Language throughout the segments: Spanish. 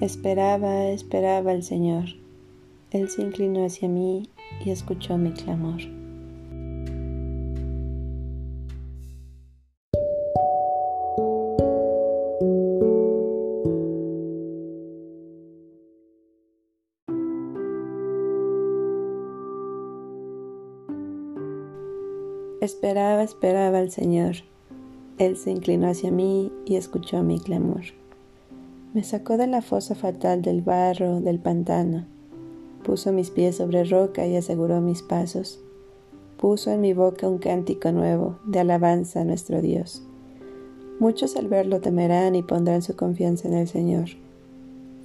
Esperaba, esperaba al Señor. Él se inclinó hacia mí y escuchó mi clamor. Esperaba, esperaba al Señor. Él se inclinó hacia mí y escuchó mi clamor. Me sacó de la fosa fatal del barro, del pantano. Puso mis pies sobre roca y aseguró mis pasos. Puso en mi boca un cántico nuevo de alabanza a nuestro Dios. Muchos al verlo temerán y pondrán su confianza en el Señor.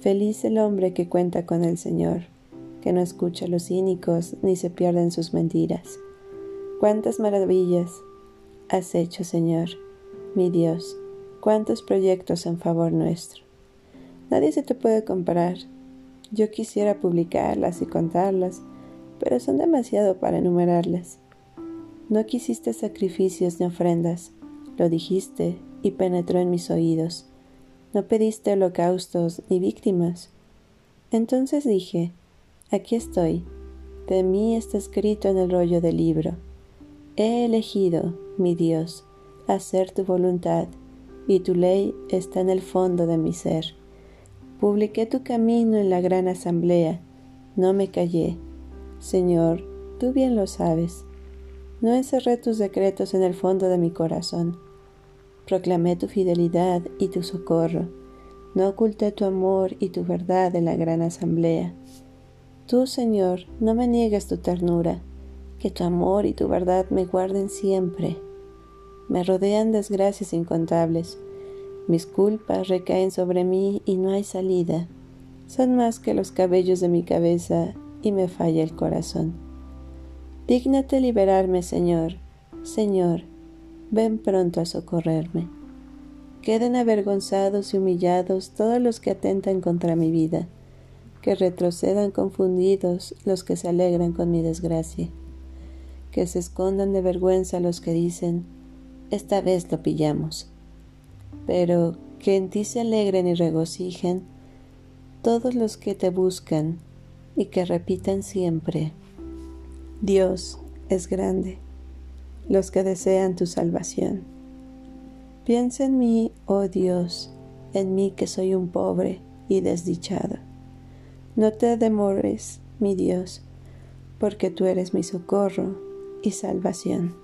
Feliz el hombre que cuenta con el Señor, que no escucha a los cínicos ni se pierde en sus mentiras. Cuántas maravillas has hecho, Señor, mi Dios, cuántos proyectos en favor nuestro. Nadie se te puede comparar. Yo quisiera publicarlas y contarlas, pero son demasiado para enumerarlas. No quisiste sacrificios ni ofrendas, lo dijiste y penetró en mis oídos. No pediste holocaustos ni víctimas. Entonces dije, aquí estoy, de mí está escrito en el rollo del libro. He elegido, mi Dios, hacer tu voluntad, y tu ley está en el fondo de mi ser. Publiqué tu camino en la gran asamblea, no me callé. Señor, tú bien lo sabes. No encerré tus decretos en el fondo de mi corazón. Proclamé tu fidelidad y tu socorro. No oculté tu amor y tu verdad en la gran asamblea. Tú, Señor, no me niegues tu ternura, que tu amor y tu verdad me guarden siempre. Me rodean desgracias incontables mis culpas recaen sobre mí y no hay salida. Son más que los cabellos de mi cabeza y me falla el corazón. Dígnate liberarme, Señor. Señor, ven pronto a socorrerme. Queden avergonzados y humillados todos los que atentan contra mi vida, que retrocedan confundidos los que se alegran con mi desgracia, que se escondan de vergüenza los que dicen, esta vez lo pillamos pero que en ti se alegren y regocijen todos los que te buscan y que repitan siempre, Dios es grande, los que desean tu salvación. Piensa en mí, oh Dios, en mí que soy un pobre y desdichado. No te demores, mi Dios, porque tú eres mi socorro y salvación.